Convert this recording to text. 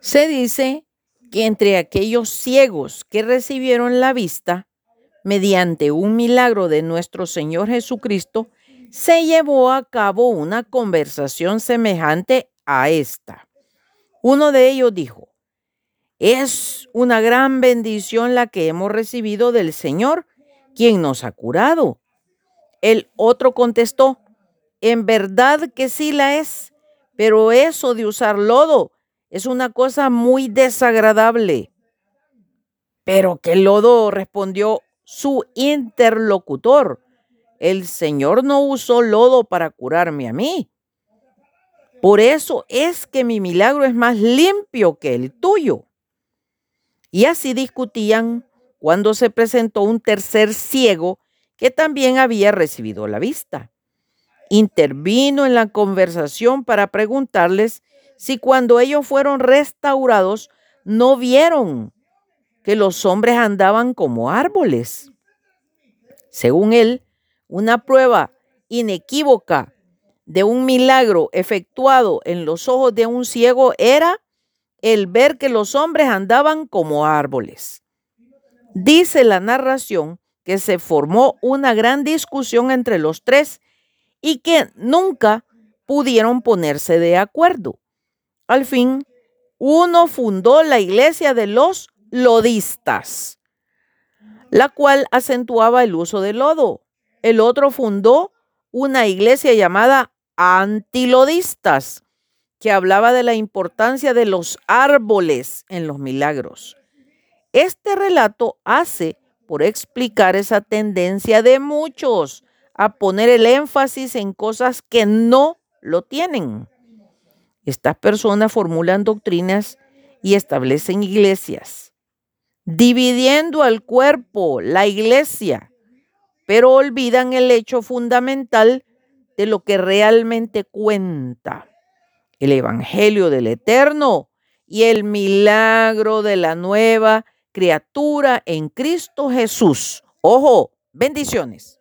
Se dice que entre aquellos ciegos que recibieron la vista mediante un milagro de nuestro Señor Jesucristo, se llevó a cabo una conversación semejante a esta. Uno de ellos dijo, es una gran bendición la que hemos recibido del Señor, quien nos ha curado. El otro contestó, en verdad que sí la es, pero eso de usar lodo es una cosa muy desagradable. Pero que lodo respondió su interlocutor. El Señor no usó lodo para curarme a mí. Por eso es que mi milagro es más limpio que el tuyo. Y así discutían cuando se presentó un tercer ciego que también había recibido la vista. Intervino en la conversación para preguntarles si cuando ellos fueron restaurados no vieron que los hombres andaban como árboles. Según él, una prueba inequívoca de un milagro efectuado en los ojos de un ciego era el ver que los hombres andaban como árboles. Dice la narración que se formó una gran discusión entre los tres y que nunca pudieron ponerse de acuerdo. Al fin, uno fundó la iglesia de los lodistas, la cual acentuaba el uso del lodo. El otro fundó una iglesia llamada antilodistas, que hablaba de la importancia de los árboles en los milagros. Este relato hace por explicar esa tendencia de muchos a poner el énfasis en cosas que no lo tienen. Estas personas formulan doctrinas y establecen iglesias, dividiendo al cuerpo, la iglesia, pero olvidan el hecho fundamental de lo que realmente cuenta, el Evangelio del Eterno y el milagro de la nueva criatura en Cristo Jesús. Ojo, bendiciones.